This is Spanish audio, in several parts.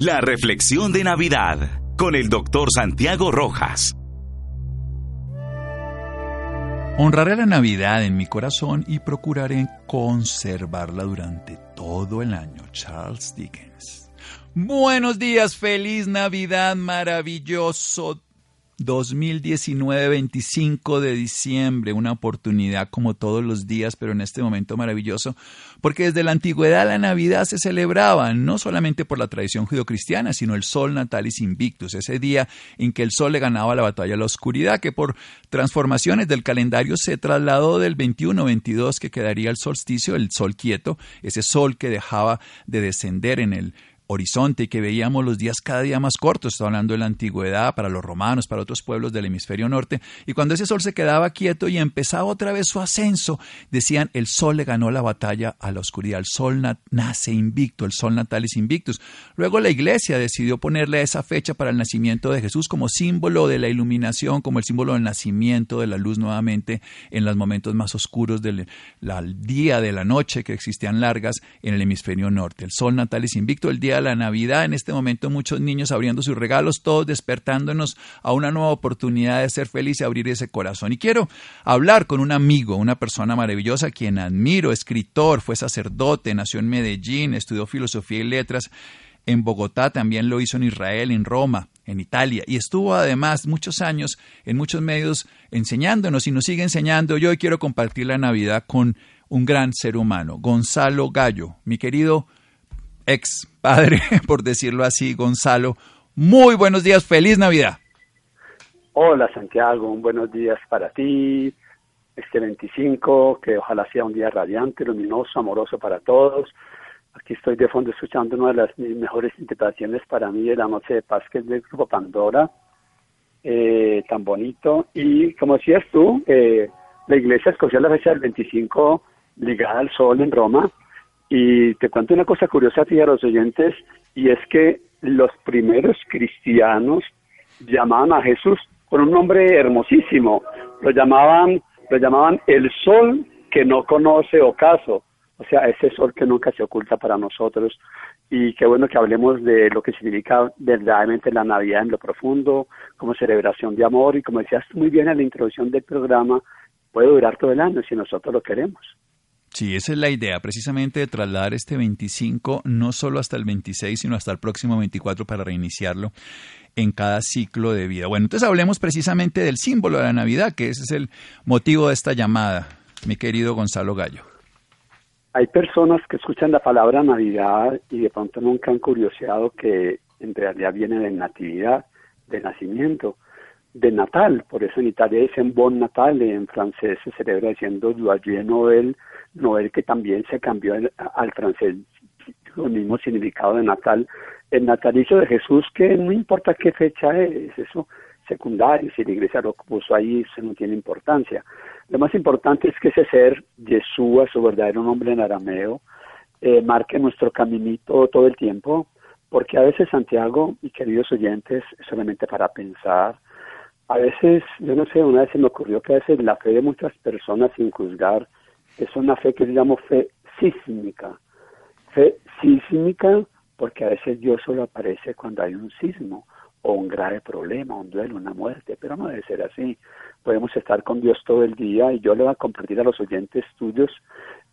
La reflexión de Navidad con el doctor Santiago Rojas. Honraré la Navidad en mi corazón y procuraré conservarla durante todo el año. Charles Dickens. Buenos días, feliz Navidad, maravilloso 2019, 25 de diciembre, una oportunidad como todos los días, pero en este momento maravilloso, porque desde la antigüedad la Navidad se celebraba no solamente por la tradición judio-cristiana, sino el sol natalis invictus, ese día en que el sol le ganaba la batalla a la oscuridad, que por transformaciones del calendario se trasladó del 21-22 que quedaría el solsticio, el sol quieto, ese sol que dejaba de descender en el horizonte y que veíamos los días cada día más cortos, está hablando de la antigüedad para los romanos, para otros pueblos del hemisferio norte, y cuando ese sol se quedaba quieto y empezaba otra vez su ascenso, decían el sol le ganó la batalla a la oscuridad, el sol nace invicto, el sol natalis invictus. Luego la iglesia decidió ponerle esa fecha para el nacimiento de Jesús como símbolo de la iluminación, como el símbolo del nacimiento de la luz nuevamente en los momentos más oscuros del día, de la noche que existían largas en el hemisferio norte. El sol natalis invicto, el día la Navidad, en este momento muchos niños abriendo sus regalos, todos despertándonos a una nueva oportunidad de ser feliz y abrir ese corazón. Y quiero hablar con un amigo, una persona maravillosa, quien admiro, escritor, fue sacerdote, nació en Medellín, estudió filosofía y letras. En Bogotá también lo hizo en Israel, en Roma, en Italia, y estuvo además muchos años en muchos medios enseñándonos y nos sigue enseñando. Yo hoy quiero compartir la Navidad con un gran ser humano, Gonzalo Gallo. Mi querido ex padre, por decirlo así, Gonzalo. Muy buenos días, feliz Navidad. Hola Santiago, buenos días para ti. Este 25, que ojalá sea un día radiante, luminoso, amoroso para todos. Aquí estoy de fondo escuchando una de las mejores interpretaciones para mí de la noche de paz, que es del grupo Pandora, eh, tan bonito. Y como decías tú, eh, la iglesia escogió la fecha del 25 ligada al sol en Roma, y te cuento una cosa curiosa a ti a los oyentes, y es que los primeros cristianos llamaban a Jesús con un nombre hermosísimo. Lo llamaban, lo llamaban el sol que no conoce ocaso. O sea, ese sol que nunca se oculta para nosotros. Y qué bueno que hablemos de lo que significa verdaderamente la Navidad en lo profundo, como celebración de amor. Y como decías muy bien en la introducción del programa, puede durar todo el año si nosotros lo queremos. Sí, esa es la idea, precisamente de trasladar este 25 no solo hasta el 26, sino hasta el próximo 24 para reiniciarlo en cada ciclo de vida. Bueno, entonces hablemos precisamente del símbolo de la Navidad, que ese es el motivo de esta llamada, mi querido Gonzalo Gallo. Hay personas que escuchan la palabra Navidad y de pronto nunca han curioseado que en realidad viene de natividad, de nacimiento, de Natal. Por eso en Italia dicen Bon Natal, en francés se celebra diciendo Joyeux Noël, Noel que también se cambió al francés el mismo significado de Natal, el natalicio de Jesús, que no importa qué fecha es, eso secundario, si la iglesia lo puso ahí, eso no tiene importancia. Lo más importante es que ese ser, Yeshua, su verdadero nombre en arameo, eh, marque nuestro caminito todo el tiempo, porque a veces Santiago, y queridos oyentes, solamente para pensar, a veces, yo no sé, una vez se me ocurrió que a veces la fe de muchas personas, sin juzgar, es una fe que yo llamo fe sísmica. Fe sísmica porque a veces Dios solo aparece cuando hay un sismo o un grave problema, un duelo, una muerte, pero no debe ser así. Podemos estar con Dios todo el día y yo le voy a compartir a los oyentes tuyos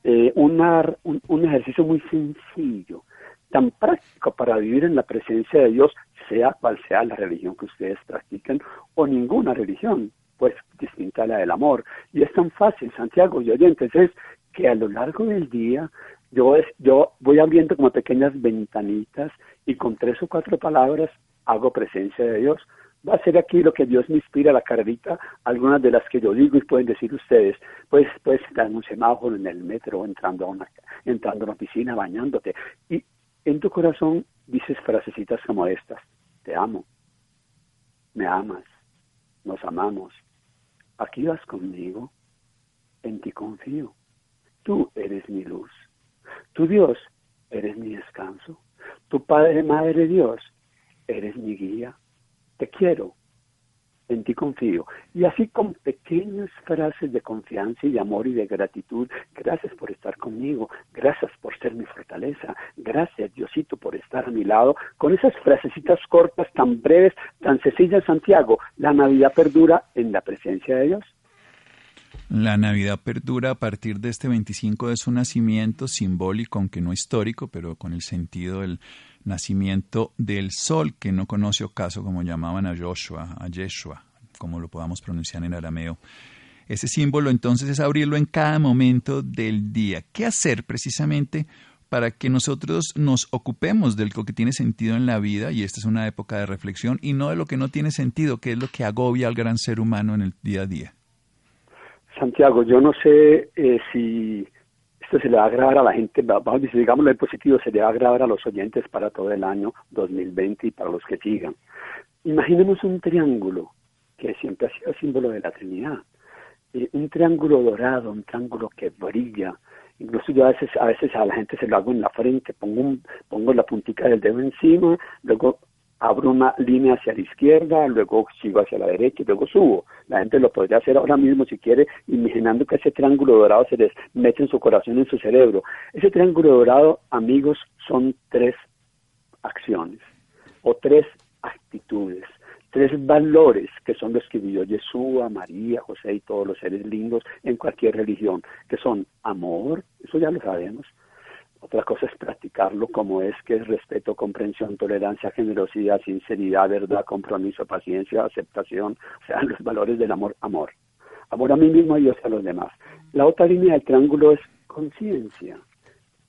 eh, una, un, un ejercicio muy sencillo, tan práctico para vivir en la presencia de Dios, sea cual sea la religión que ustedes practiquen o ninguna religión pues distinta a la del amor. Y es tan fácil, Santiago y oyentes, es que a lo largo del día yo, es, yo voy abriendo como pequeñas ventanitas y con tres o cuatro palabras hago presencia de Dios. Va a ser aquí lo que Dios me inspira, la carrita, algunas de las que yo digo y pueden decir ustedes, pues puedes estar en un semáforo, en el metro, entrando a una, entrando a una piscina, bañándote. Y en tu corazón dices frasecitas como estas, te amo, me amas, nos amamos, aquí vas conmigo, en ti confío. Tú eres mi luz. Tu Dios, eres mi descanso. Tu Padre, Madre Dios, eres mi guía. Te quiero. En ti confío. Y así con pequeñas frases de confianza y de amor y de gratitud, gracias por estar conmigo, gracias por ser mi fortaleza, gracias Diosito por estar a mi lado, con esas frasecitas cortas, tan breves, tan sencillas, Santiago, la Navidad perdura en la presencia de Dios. La Navidad perdura a partir de este 25 de su nacimiento, simbólico, aunque no histórico, pero con el sentido del nacimiento del sol, que no conoce ocaso como llamaban a Joshua, a Yeshua, como lo podamos pronunciar en arameo. Ese símbolo entonces es abrirlo en cada momento del día. ¿Qué hacer precisamente para que nosotros nos ocupemos de lo que tiene sentido en la vida, y esta es una época de reflexión, y no de lo que no tiene sentido, que es lo que agobia al gran ser humano en el día a día? Santiago, yo no sé eh, si esto se le va a agradar a la gente, vamos digámoslo positivo, se le va a agradar a los oyentes para todo el año 2020 y para los que sigan. Imaginemos un triángulo que siempre ha sido símbolo de la Trinidad, eh, un triángulo dorado, un triángulo que brilla. Incluso yo a veces, a veces a la gente se lo hago en la frente, pongo, un, pongo la puntica del dedo encima, luego abro una línea hacia la izquierda, luego sigo hacia la derecha y luego subo. La gente lo podría hacer ahora mismo si quiere, imaginando que ese triángulo dorado se les mete en su corazón, en su cerebro. Ese triángulo dorado, amigos, son tres acciones o tres actitudes, tres valores que son los que vivió Yeshua, María, José y todos los seres lindos en cualquier religión, que son amor, eso ya lo sabemos, otra cosa es practicarlo como es, que es respeto, comprensión, tolerancia, generosidad, sinceridad, verdad, compromiso, paciencia, aceptación, o sea, los valores del amor, amor. Amor a mí mismo y Dios a los demás. La otra línea del triángulo es conciencia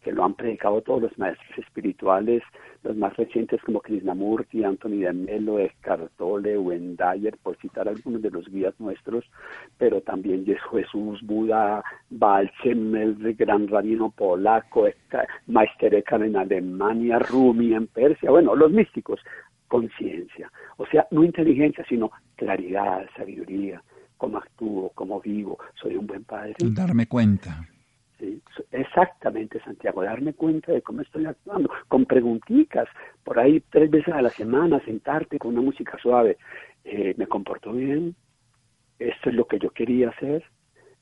que lo han predicado todos los maestros espirituales, los más recientes como Krishnamurti, Anthony de Melo, Eckhart Tolle, Wendayer, por citar algunos de los guías nuestros, pero también Jesús, Buda, Balchem, el gran rabino polaco, Meister Eckhart en Alemania, Rumi en Persia, bueno, los místicos, conciencia, o sea, no inteligencia, sino claridad, sabiduría, cómo actúo, cómo vivo, soy un buen padre. Darme cuenta exactamente, Santiago, darme cuenta de cómo estoy actuando, con preguntitas, por ahí tres veces a la semana, sentarte con una música suave. Eh, ¿Me comporto bien? ¿Esto es lo que yo quería hacer?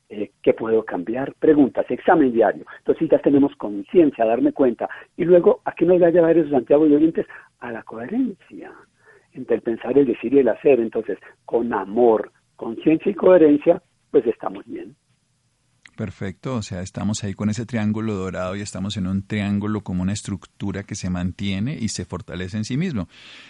Eh, ¿Qué puedo cambiar? Preguntas, examen diario. Entonces ya tenemos conciencia, darme cuenta. Y luego, ¿a qué nos va a llevar eso, Santiago y oyentes? A la coherencia entre el pensar, el decir y el hacer. Entonces, con amor, conciencia y coherencia, pues estamos bien. Perfecto, o sea, estamos ahí con ese triángulo dorado y estamos en un triángulo como una estructura que se mantiene y se fortalece en sí mismo.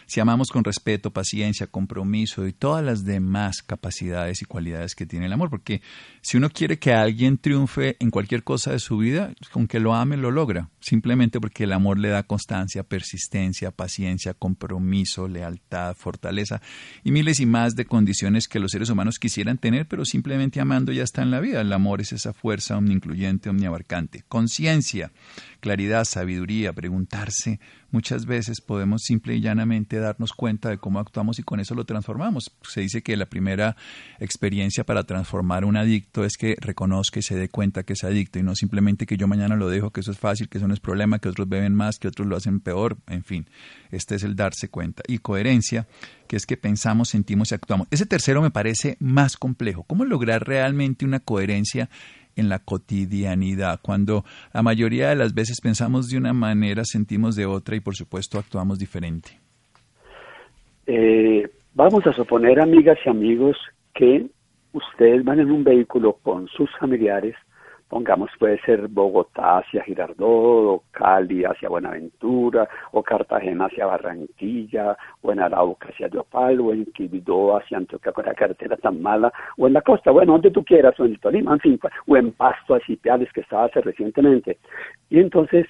Si amamos con respeto, paciencia, compromiso y todas las demás capacidades y cualidades que tiene el amor, porque si uno quiere que alguien triunfe en cualquier cosa de su vida, con que lo ame lo logra, simplemente porque el amor le da constancia, persistencia, paciencia, compromiso, lealtad, fortaleza y miles y más de condiciones que los seres humanos quisieran tener, pero simplemente amando ya está en la vida. El amor es esa fuerza omniincluyente, omniabarcante. Conciencia, claridad, sabiduría, preguntarse. Muchas veces podemos simple y llanamente darnos cuenta de cómo actuamos y con eso lo transformamos. Se dice que la primera experiencia para transformar un adicto es que reconozca y se dé cuenta que es adicto y no simplemente que yo mañana lo dejo, que eso es fácil, que eso no es problema, que otros beben más, que otros lo hacen peor, en fin. Este es el darse cuenta. Y coherencia, que es que pensamos, sentimos y actuamos. Ese tercero me parece más complejo. ¿Cómo lograr realmente una coherencia en la cotidianidad, cuando la mayoría de las veces pensamos de una manera, sentimos de otra y por supuesto actuamos diferente? Eh, vamos a suponer, amigas y amigos, que ustedes van en un vehículo con sus familiares pongamos puede ser Bogotá hacia Girardot, o Cali hacia Buenaventura, o Cartagena hacia Barranquilla, o en Arauca hacia Yopal, o en Quibidó hacia Antioquia con la carretera tan mala, o en la costa, bueno, donde tú quieras, o en Tolima, en fin, o en Pasto, así Piales, que estaba hace recientemente. Y entonces,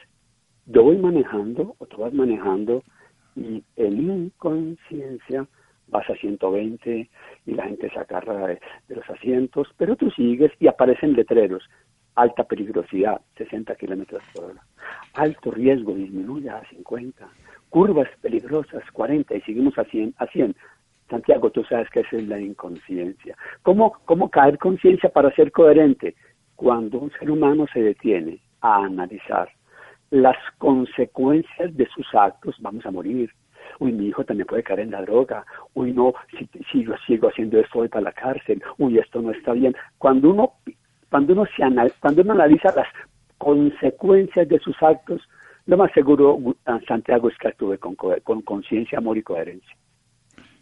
yo voy manejando, o tú vas manejando, y en inconsciencia vas a 120 y la gente se agarra de los asientos, pero tú sigues y aparecen letreros alta peligrosidad, 60 kilómetros por hora. Alto riesgo, disminuye a 50. Curvas peligrosas, 40 y seguimos a 100. A 100. Santiago, tú sabes que esa es la inconsciencia. ¿Cómo, cómo caer conciencia para ser coherente? Cuando un ser humano se detiene a analizar las consecuencias de sus actos, vamos a morir. uy, mi hijo también puede caer en la droga, uy, no, si, si yo sigo haciendo esto voy para la cárcel, uy, esto no está bien. Cuando uno, cuando uno, se cuando uno analiza las consecuencias de sus actos, lo más seguro, Santiago, es que actúe con conciencia, amor y coherencia.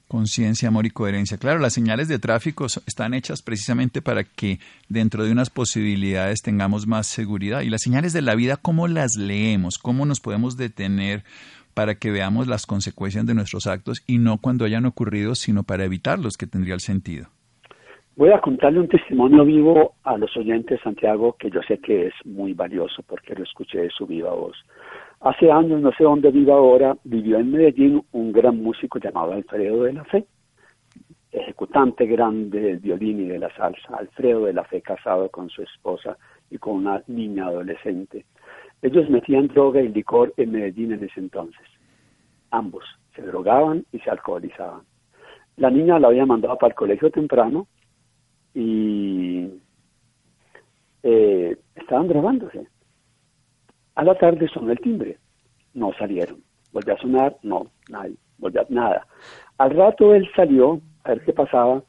Conciencia, amor y coherencia. Claro, las señales de tráfico están hechas precisamente para que dentro de unas posibilidades tengamos más seguridad. Y las señales de la vida, ¿cómo las leemos? ¿Cómo nos podemos detener para que veamos las consecuencias de nuestros actos y no cuando hayan ocurrido, sino para evitarlos, que tendría el sentido? Voy a contarle un testimonio vivo a los oyentes, Santiago, que yo sé que es muy valioso porque lo escuché de su viva voz. Hace años, no sé dónde vive ahora, vivió en Medellín un gran músico llamado Alfredo de la Fe, ejecutante grande del violín y de la salsa. Alfredo de la Fe casado con su esposa y con una niña adolescente. Ellos metían droga y licor en Medellín en ese entonces. Ambos se drogaban y se alcoholizaban. La niña la había mandado para el colegio temprano y eh, estaban drogándose a la tarde sonó el timbre, no salieron. Volvió a sonar, no, nadie, volvió a, nada. Al rato él salió a ver qué pasaba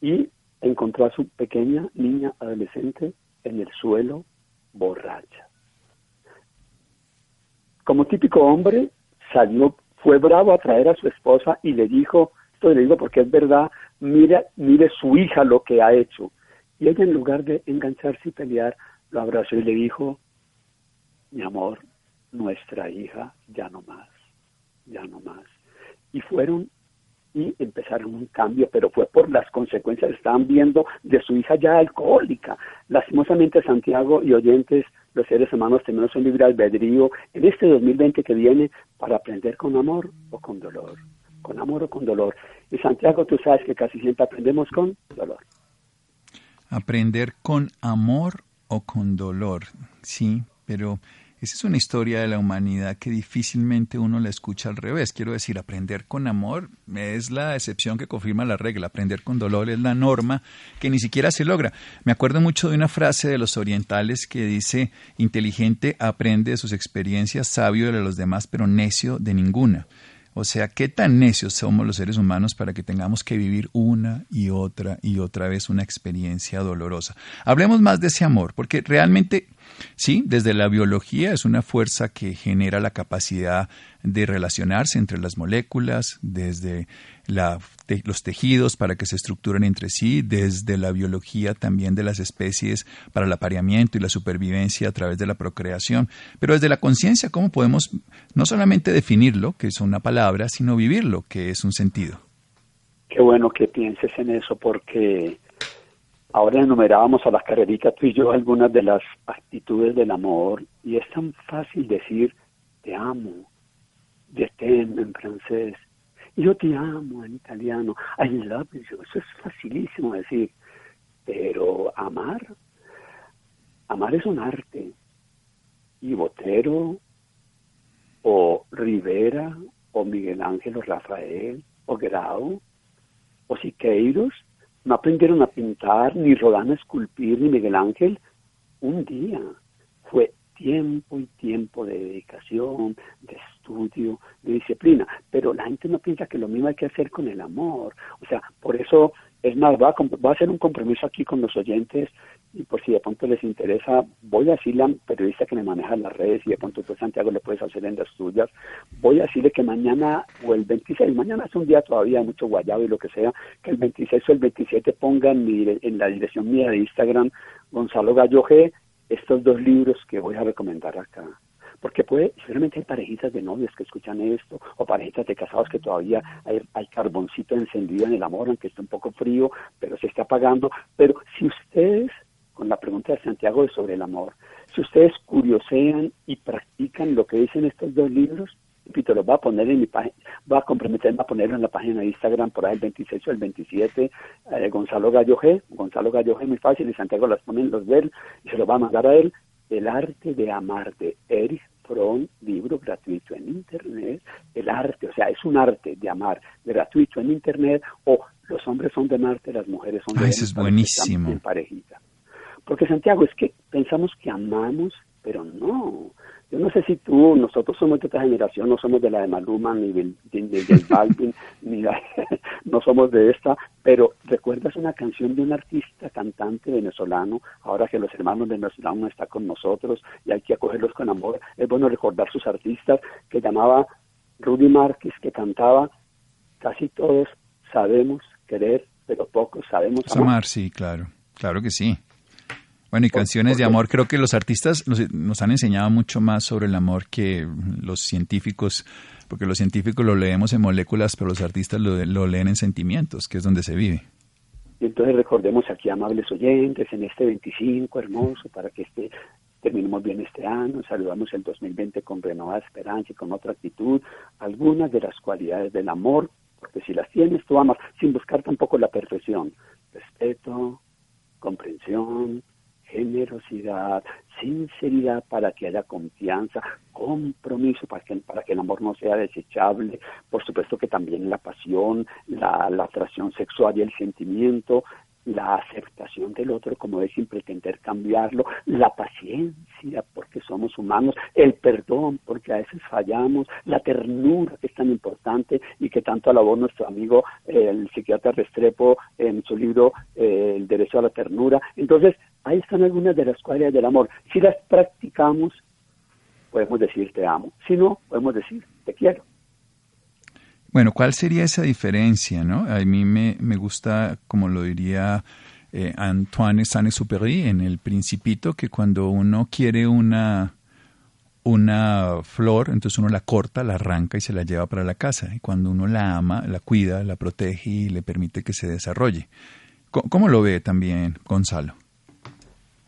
y encontró a su pequeña niña adolescente en el suelo borracha. Como típico hombre, salió, fue bravo a traer a su esposa y le dijo, esto le digo porque es verdad, mire, mire su hija lo que ha hecho. Y ella en lugar de engancharse y pelear, lo abrazó y le dijo, mi amor, nuestra hija ya no más, ya no más. Y fueron y empezaron un cambio, pero fue por las consecuencias que estaban viendo de su hija ya alcohólica. Lastimosamente, Santiago y oyentes, los seres humanos tenemos un libre albedrío en este 2020 que viene para aprender con amor o con dolor, con amor o con dolor. Y Santiago, tú sabes que casi siempre aprendemos con dolor. Aprender con amor o con dolor, sí, pero esa es una historia de la humanidad que difícilmente uno la escucha al revés. Quiero decir, aprender con amor es la excepción que confirma la regla. Aprender con dolor es la norma que ni siquiera se logra. Me acuerdo mucho de una frase de los orientales que dice, inteligente aprende de sus experiencias, sabio de los demás, pero necio de ninguna. O sea, ¿qué tan necios somos los seres humanos para que tengamos que vivir una y otra y otra vez una experiencia dolorosa? Hablemos más de ese amor, porque realmente Sí, desde la biología es una fuerza que genera la capacidad de relacionarse entre las moléculas, desde los tejidos para que se estructuren entre sí, desde la biología también de las especies para el apareamiento y la supervivencia a través de la procreación. Pero desde la conciencia, ¿cómo podemos no solamente definirlo, que es una palabra, sino vivirlo, que es un sentido? Qué bueno que pienses en eso porque Ahora enumerábamos a las carreritas tú y yo algunas de las actitudes del amor y es tan fácil decir te amo, t'aime en francés, yo te amo en italiano, I love you, eso es facilísimo decir, pero amar, amar es un arte, y Botero, o Rivera, o Miguel Ángel, o Rafael, o Grau, o Siqueiros, no aprendieron a pintar, ni Rodán a esculpir, ni Miguel Ángel. Un día fue tiempo y tiempo de dedicación, de estudio, de disciplina. Pero la gente no piensa que lo mismo hay que hacer con el amor. O sea, por eso, es más, va a, a hacer un compromiso aquí con los oyentes y por si de pronto les interesa, voy a decirle a periodista que me maneja las redes y de pronto tú Santiago le puedes hacer en las tuyas, voy a decirle que mañana o el 26, mañana es un día todavía mucho guayado y lo que sea, que el 26 o el 27 pongan en la dirección mía de Instagram Gonzalo Gallo G estos dos libros que voy a recomendar acá. Porque puede, seguramente hay parejitas de novios que escuchan esto, o parejitas de casados que todavía hay, hay carboncito encendido en el amor, aunque esté un poco frío, pero se está apagando. Pero si ustedes con la pregunta de Santiago sobre el amor. Si ustedes curiosean y practican lo que dicen estos dos libros, repito, los va a poner en mi página, va a comprometerme a ponerlo en la página de Instagram por ahí el 26 o el 27, eh, Gonzalo Gallo G, Gonzalo Gallo G, muy fácil, y Santiago las pone en los ver y se lo va a mandar a él, El arte de amar de Erich Fromm, libro gratuito en Internet, el arte, o sea, es un arte de amar gratuito en Internet, o los hombres son de Marte, las mujeres son de Marte. es buenísimo. En parejita. Porque Santiago, es que pensamos que amamos, pero no. Yo no sé si tú, nosotros somos de otra generación, no somos de la de Maluma, ni del, del Balvin, ni no somos de esta, pero ¿recuerdas una canción de un artista, cantante venezolano, ahora que los hermanos venezolanos no están con nosotros y hay que acogerlos con amor? Es bueno recordar sus artistas, que llamaba Rudy Márquez, que cantaba, casi todos sabemos querer, pero pocos sabemos amar. amar sí, claro, claro que sí. Bueno, y canciones de amor, creo que los artistas nos, han enseñado mucho más sobre el amor que los científicos, porque los científicos lo leemos en moléculas, pero los artistas lo, lo leen en sentimientos, que es donde se vive. Y entonces recordemos aquí, amables oyentes, en este 25 hermoso, para que este, terminemos bien este año, saludamos el 2020 con renovada esperanza y con otra actitud, algunas de las cualidades del amor, porque si las tienes, tú amas, sin buscar tampoco la perfección, respeto, comprensión, generosidad, sinceridad para que haya confianza, compromiso para que, para que el amor no sea desechable, por supuesto que también la pasión, la, la atracción sexual y el sentimiento, la aceptación del otro como es sin pretender cambiarlo, la paciencia porque somos humanos, el perdón porque a veces fallamos, la ternura que es tan importante y que tanto alabó nuestro amigo el psiquiatra Restrepo en su libro eh, El derecho a la ternura. Entonces, ahí están algunas de las cualidades del amor. Si las practicamos, podemos decir te amo. Si no, podemos decir te quiero. Bueno, ¿cuál sería esa diferencia? ¿no? A mí me, me gusta, como lo diría eh, Antoine Saint-Exupéry en El Principito, que cuando uno quiere una, una flor, entonces uno la corta, la arranca y se la lleva para la casa. Y cuando uno la ama, la cuida, la protege y le permite que se desarrolle. ¿Cómo, lo ve también Gonzalo?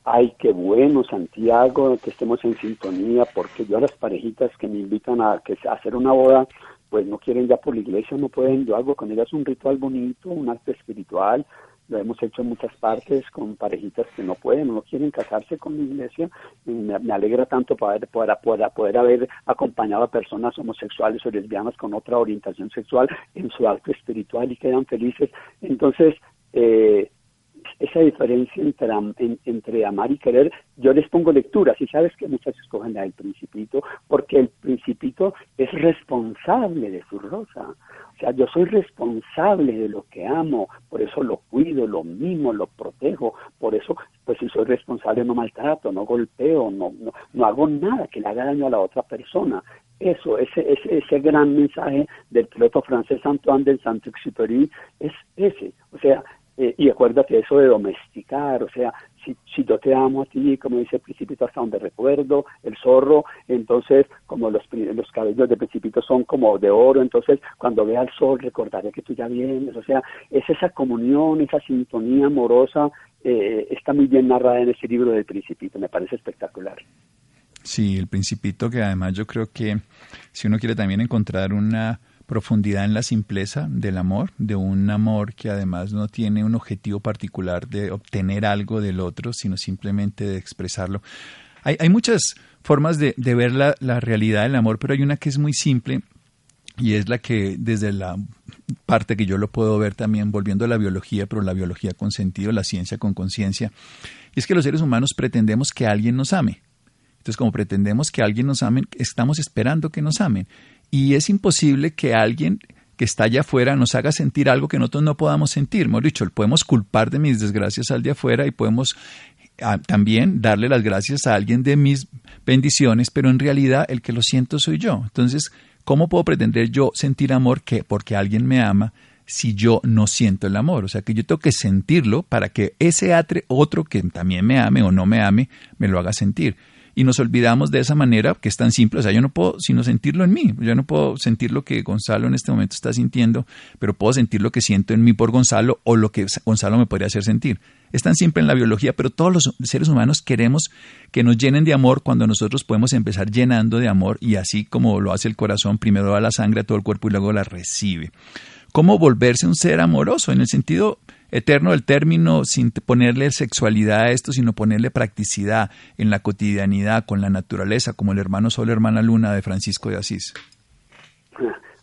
Ay, qué bueno, Santiago, que estemos en sintonía, porque yo a las parejitas que me invitan a, que, a hacer una boda, pues no quieren ya por la iglesia, no pueden, yo hago con ellas un ritual bonito, un acto espiritual, lo hemos hecho en muchas partes con parejitas que no pueden, no quieren casarse con la iglesia. Me, me, alegra tanto poder, poder, poder, poder haber acompañado a personas homosexuales o lesbianas con otra orientación sexual en su acto espiritual y quedan felices. Entonces, eh, esa diferencia entre, entre amar y querer, yo les pongo lecturas y sabes que muchas escogen la del principito, porque el principito es responsable de su rosa. O sea, yo soy responsable de lo que amo, por eso lo cuido, lo mimo, lo protejo, por eso, pues si soy responsable no maltrato, no golpeo, no, no, no hago nada que le haga daño a la otra persona. Eso, ese, ese, ese gran mensaje del piloto francés Antoine de Saint-Exupéry es ese. O sea, eh, y acuérdate eso de domesticar, o sea, si, si yo te amo a ti, como dice el principito hasta donde recuerdo, el zorro, entonces como los, los cabellos del principito son como de oro, entonces cuando vea el sol recordaré que tú ya vienes, o sea, es esa comunión, esa sintonía amorosa, eh, está muy bien narrada en ese libro del principito, me parece espectacular. Sí, el principito que además yo creo que si uno quiere también encontrar una profundidad en la simpleza del amor, de un amor que además no tiene un objetivo particular de obtener algo del otro, sino simplemente de expresarlo. Hay, hay muchas formas de, de ver la, la realidad del amor, pero hay una que es muy simple y es la que desde la parte que yo lo puedo ver también volviendo a la biología, pero la biología con sentido, la ciencia con conciencia, y es que los seres humanos pretendemos que alguien nos ame. Entonces, como pretendemos que alguien nos ame, estamos esperando que nos amen y es imposible que alguien que está allá afuera nos haga sentir algo que nosotros no podamos sentir. Hemos dicho, podemos culpar de mis desgracias al de afuera y podemos ah, también darle las gracias a alguien de mis bendiciones, pero en realidad el que lo siento soy yo. Entonces, ¿cómo puedo pretender yo sentir amor que porque alguien me ama si yo no siento el amor? O sea, que yo tengo que sentirlo para que ese otro que también me ame o no me ame, me lo haga sentir y nos olvidamos de esa manera que es tan simple. O sea, yo no puedo sino sentirlo en mí. Yo no puedo sentir lo que Gonzalo en este momento está sintiendo, pero puedo sentir lo que siento en mí por Gonzalo o lo que Gonzalo me podría hacer sentir. Es tan simple en la biología, pero todos los seres humanos queremos que nos llenen de amor cuando nosotros podemos empezar llenando de amor y así como lo hace el corazón, primero va la sangre a todo el cuerpo y luego la recibe. ¿Cómo volverse un ser amoroso? En el sentido eterno el término sin ponerle sexualidad a esto, sino ponerle practicidad en la cotidianidad, con la naturaleza, como el hermano Sol, hermana Luna de Francisco de Asís.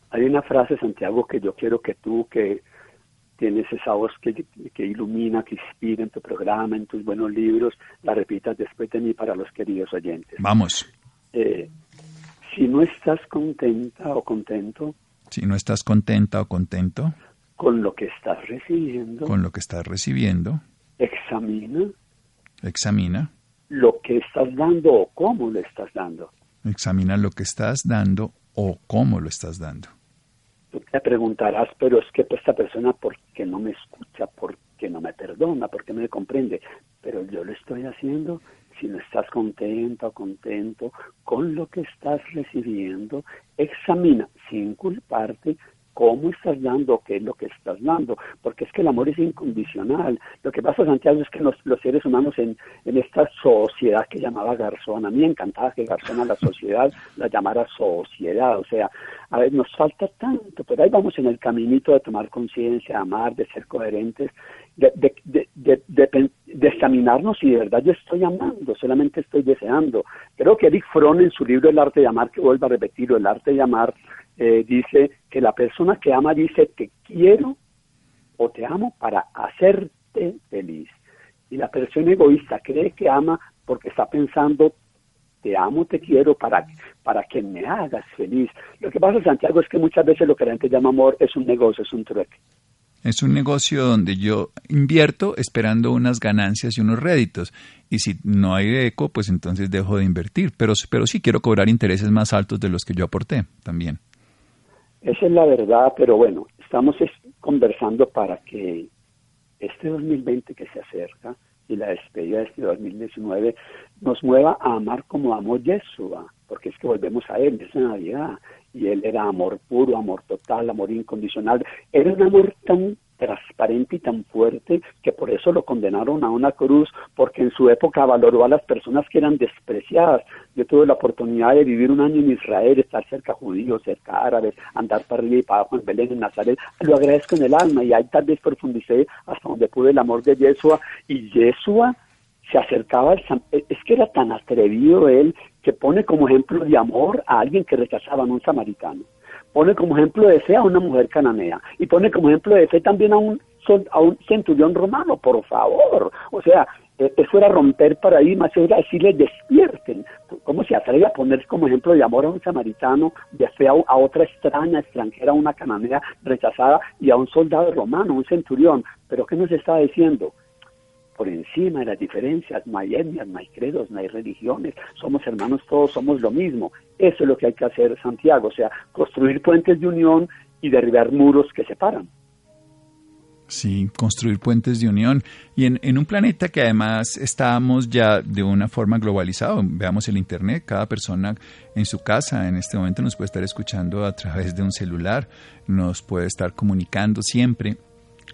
Hay una frase, Santiago, que yo quiero que tú, que tienes esa voz que, que ilumina, que inspira en tu programa, en tus buenos libros, la repitas después de mí para los queridos oyentes. Vamos. eh, si no estás contenta o contento, si no estás contenta o contento con lo que estás recibiendo, con lo que estás recibiendo, examina, examina lo que estás dando o cómo lo estás dando. Examina lo que estás dando o cómo lo estás dando. Tú te preguntarás, pero es que esta persona, ¿por qué no me escucha? ¿Por qué no me perdona? ¿Por qué no me comprende? Pero yo lo estoy haciendo si no estás contenta o contento con lo que estás recibiendo, examina sin culparte cómo estás dando, qué es lo que estás dando, porque es que el amor es incondicional. Lo que pasa, Santiago, es que los, seres humanos en, en, esta sociedad que llamaba Garzón, a mí me encantaba que Garzón a la sociedad la llamara sociedad, o sea, a ver, nos falta tanto, pero ahí vamos en el caminito de tomar conciencia, de amar, de ser coherentes, de, de, de, de, examinarnos si de verdad yo estoy amando, solamente estoy deseando. Creo que Eric Fromm en su libro El arte de amar, que vuelvo a repetirlo, El arte de amar, eh, dice que la persona que ama dice te quiero o te amo para hacerte feliz. Y la persona egoísta cree que ama porque está pensando te amo, te quiero para, para que me hagas feliz. Lo que pasa, Santiago, es que muchas veces lo que la gente llama amor es un negocio, es un trueque. Es un negocio donde yo invierto esperando unas ganancias y unos réditos. Y si no hay eco, pues entonces dejo de invertir. Pero, pero sí quiero cobrar intereses más altos de los que yo aporté también. Esa es la verdad, pero bueno, estamos conversando para que este 2020 que se acerca y la despedida de este 2019 nos mueva a amar como amó Yeshua, porque es que volvemos a Él, es Navidad, y Él era amor puro, amor total, amor incondicional, era un amor tan transparente y tan fuerte que por eso lo condenaron a una cruz, porque en su época valoró a las personas que eran despreciadas. Yo tuve la oportunidad de vivir un año en Israel, estar cerca judíos, cerca árabes, andar para arriba y para abajo en Belén, en Nazaret. Lo agradezco en el alma y ahí tal vez profundicé hasta donde pude el amor de Yeshua. Y Yeshua se acercaba al es que era tan atrevido él que pone como ejemplo de amor a alguien que rechazaba a un samaritano pone como ejemplo de fe a una mujer cananea y pone como ejemplo de fe también a un, a un centurión romano, por favor. O sea, e, eso era romper paradigmas, eso era decirle despierten. ¿Cómo se atreve a poner como ejemplo de amor a un samaritano, de fe a, otra extraña, extranjera, a una cananea rechazada y a un soldado romano, un centurión? ¿Pero qué nos está diciendo? Por encima de las diferencias, no hay etnias, no hay credos, no hay religiones, somos hermanos todos, somos lo mismo. Eso es lo que hay que hacer, Santiago, o sea, construir puentes de unión y derribar muros que separan. Sí, construir puentes de unión. Y en, un planeta que además estamos ya de una forma globalizada, veamos el Internet, cada persona en su casa en este momento nos puede estar escuchando a través de un celular, nos puede estar comunicando siempre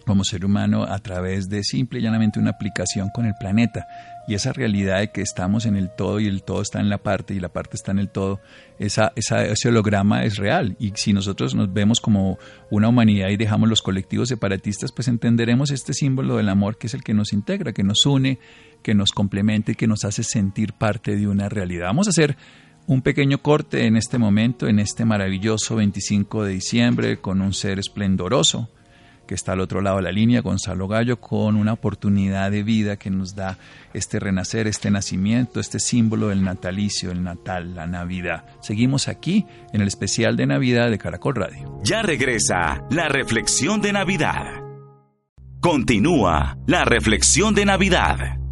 como ser humano a través de simple y llanamente una aplicación con el planeta. Y esa realidad de que estamos en el todo y el todo está en la parte y la parte está en el todo, esa, ese holograma es real. Y si nosotros nos vemos como una humanidad y dejamos los colectivos separatistas, pues entenderemos este símbolo del amor que es el que nos integra, que nos une, que nos complementa y que nos hace sentir parte de una realidad. Vamos a hacer un pequeño corte en este momento, en este maravilloso 25 de diciembre, con un ser esplendoroso que está al otro lado de la línea, Gonzalo Gallo, con una oportunidad de vida que nos da este renacer, este nacimiento, este símbolo del natalicio, el natal, la Navidad. Seguimos aquí en el especial de Navidad de Caracol Radio. Ya regresa la reflexión de Navidad. Continúa la reflexión de Navidad.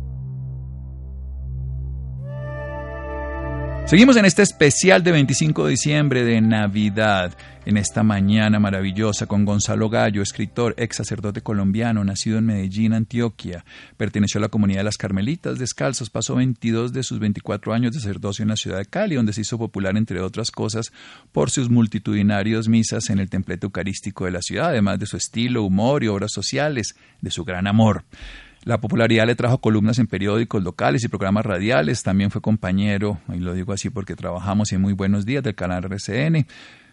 Seguimos en este especial de 25 de diciembre de Navidad, en esta mañana maravillosa con Gonzalo Gallo, escritor, ex sacerdote colombiano, nacido en Medellín, Antioquia. Perteneció a la comunidad de las Carmelitas Descalzos, pasó 22 de sus 24 años de sacerdocio en la ciudad de Cali, donde se hizo popular, entre otras cosas, por sus multitudinarios misas en el templeto eucarístico de la ciudad, además de su estilo, humor y obras sociales, de su gran amor. La popularidad le trajo columnas en periódicos locales y programas radiales. También fue compañero, y lo digo así porque trabajamos en Muy Buenos Días del canal RCN.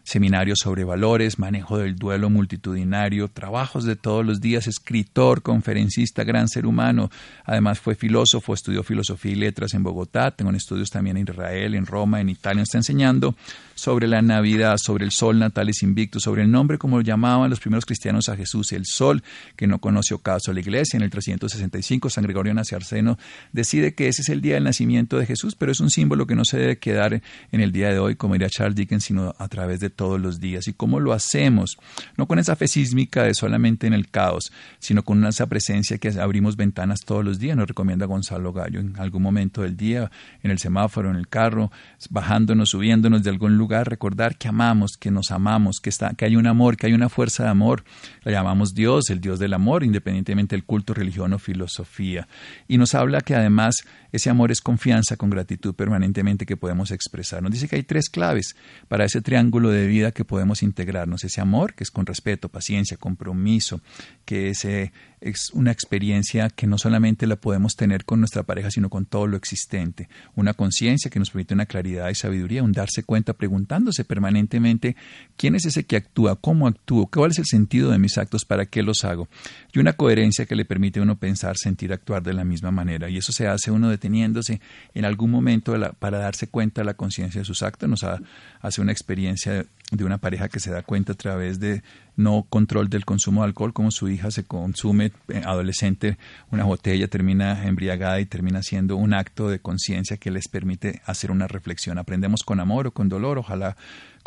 Seminarios sobre valores, manejo del duelo multitudinario, trabajos de todos los días, escritor, conferencista, gran ser humano. Además fue filósofo, estudió filosofía y letras en Bogotá, tengo estudios también en Israel, en Roma, en Italia. Está enseñando sobre la Navidad, sobre el sol natales invicto, sobre el nombre como lo llamaban los primeros cristianos a Jesús, el sol que no conoció caso. La iglesia en el 365, San Gregorio Naciarceno decide que ese es el día del nacimiento de Jesús, pero es un símbolo que no se debe quedar en el día de hoy, como diría Charles Dickens, sino a través de todos los días. ¿Y cómo lo hacemos? No con esa fe sísmica de solamente en el caos, sino con esa presencia que abrimos ventanas todos los días, nos recomienda Gonzalo Gallo, en algún momento del día, en el semáforo, en el carro, bajándonos, subiéndonos de algún lugar, recordar que amamos, que nos amamos, que, está, que hay un amor, que hay una fuerza de amor. La llamamos Dios, el Dios del amor, independientemente del culto, religión o filosofía. Y nos habla que además ese amor es confianza con gratitud permanentemente que podemos expresar. Nos dice que hay tres claves para ese triángulo de vida que podemos integrarnos. Ese amor, que es con respeto, paciencia, compromiso, que ese es una experiencia que no solamente la podemos tener con nuestra pareja, sino con todo lo existente. Una conciencia que nos permite una claridad y sabiduría, un darse cuenta preguntándose permanentemente quién es ese que actúa, cómo actúo, cuál es el sentido de mis actos, para qué los hago. Y una coherencia que le permite a uno pensar, sentir, actuar de la misma manera. Y eso se hace uno en algún momento para darse cuenta de la conciencia de sus actos. Nos hace una experiencia de una pareja que se da cuenta a través de no control del consumo de alcohol, como su hija se consume eh, adolescente una botella, termina embriagada y termina siendo un acto de conciencia que les permite hacer una reflexión. Aprendemos con amor o con dolor, ojalá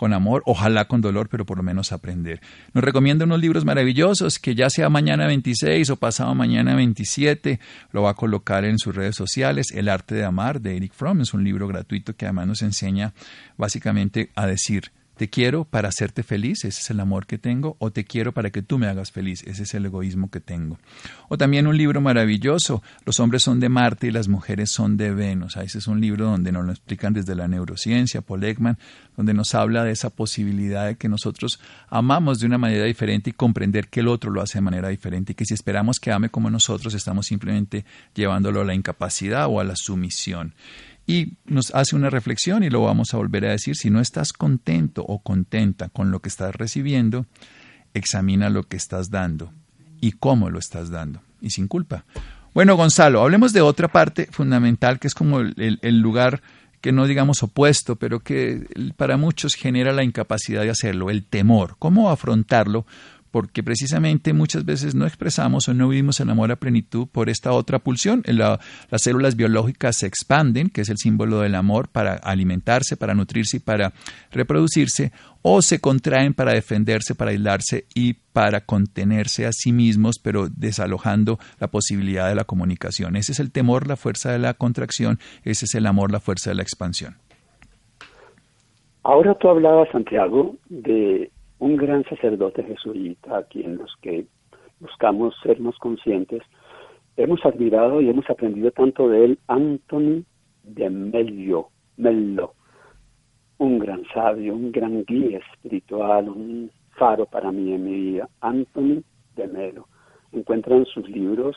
con amor, ojalá con dolor, pero por lo menos aprender. Nos recomienda unos libros maravillosos que ya sea mañana 26 o pasado mañana 27, lo va a colocar en sus redes sociales. El arte de amar de Eric Fromm es un libro gratuito que además nos enseña básicamente a decir te quiero para hacerte feliz, ese es el amor que tengo, o te quiero para que tú me hagas feliz, ese es el egoísmo que tengo. O también un libro maravilloso, Los hombres son de Marte y las mujeres son de Venus. Ah, ese es un libro donde nos lo explican desde la neurociencia, Paul donde nos habla de esa posibilidad de que nosotros amamos de una manera diferente y comprender que el otro lo hace de manera diferente y que si esperamos que ame como nosotros, estamos simplemente llevándolo a la incapacidad o a la sumisión y nos hace una reflexión y lo vamos a volver a decir, si no estás contento o contenta con lo que estás recibiendo, examina lo que estás dando y cómo lo estás dando y sin culpa. Bueno, Gonzalo, hablemos de otra parte fundamental que es como el, el lugar que no digamos opuesto, pero que para muchos genera la incapacidad de hacerlo, el temor. ¿Cómo afrontarlo? Porque precisamente muchas veces no expresamos o no vivimos el amor a plenitud por esta otra pulsión. las células biológicas se expanden, que es el símbolo del amor, para alimentarse, para nutrirse y para reproducirse, o se contraen para defenderse, para aislarse y para contenerse a sí mismos, pero desalojando la posibilidad de la comunicación. Ese es el temor, la fuerza de la contracción, ese es el amor, la fuerza de la expansión. Ahora tú hablabas, Santiago, de un gran sacerdote jesuita a quien los que buscamos ser más conscientes, hemos admirado y hemos aprendido tanto de él, Anthony de Mello, Mello, un gran sabio, un gran guía espiritual, un faro para mí en mi vida, Anthony de Mello. Encuentran sus libros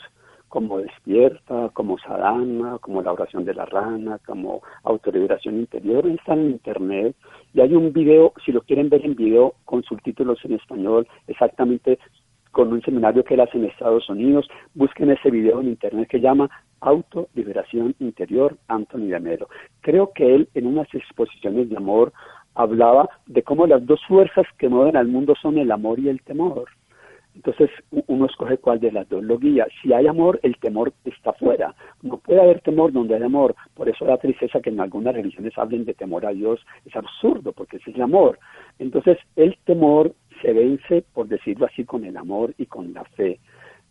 como Despierta, como Sadhana, como La oración de la rana, como Autoliberación Interior, están en Internet y hay un video, si lo quieren ver en video con subtítulos en español, exactamente con un seminario que él hace en Estados Unidos, busquen ese video en Internet que llama Autoliberación Interior, Anthony Melo. Creo que él en unas exposiciones de amor hablaba de cómo las dos fuerzas que mueven al mundo son el amor y el temor. Entonces uno escoge cuál de las dos lo guía. Si hay amor, el temor está fuera. No puede haber temor donde hay amor. Por eso la tristeza que en algunas religiones hablen de temor a Dios es absurdo, porque ese es el amor. Entonces el temor se vence, por decirlo así, con el amor y con la fe.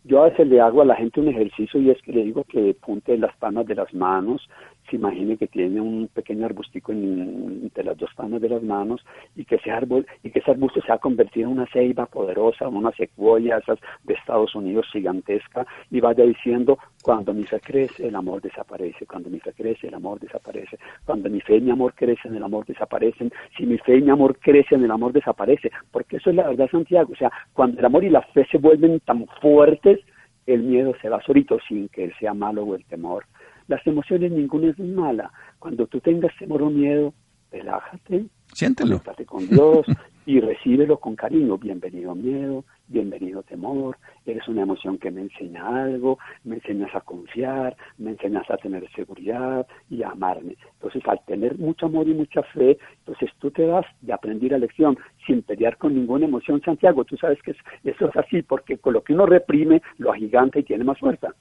Yo a veces le hago a la gente un ejercicio y es que le digo que punte las palmas de las manos se imagine que tiene un pequeño arbustico entre las dos palmas de las manos y que ese árbol y que ese arbusto se ha convertido en una ceiba poderosa, una secuoya esas de Estados Unidos gigantesca y vaya diciendo cuando mi fe crece el amor desaparece, cuando mi fe crece el amor desaparece, cuando mi fe y mi amor crecen el amor desaparecen, si mi fe y mi amor crecen el amor desaparece, porque eso es la verdad Santiago, o sea, cuando el amor y la fe se vuelven tan fuertes, el miedo se va solito sin que sea malo o el temor. Las emociones ninguna es mala. Cuando tú tengas temor o miedo, relájate, Siéntelo. con Dios y recíbelo con cariño. Bienvenido miedo, bienvenido temor, eres una emoción que me enseña algo, me enseñas a confiar, me enseñas a tener seguridad y a amarme. Entonces, al tener mucho amor y mucha fe, entonces tú te das de aprender la lección sin pelear con ninguna emoción, Santiago. Tú sabes que eso es así, porque con lo que uno reprime, lo agiganta y tiene más fuerza.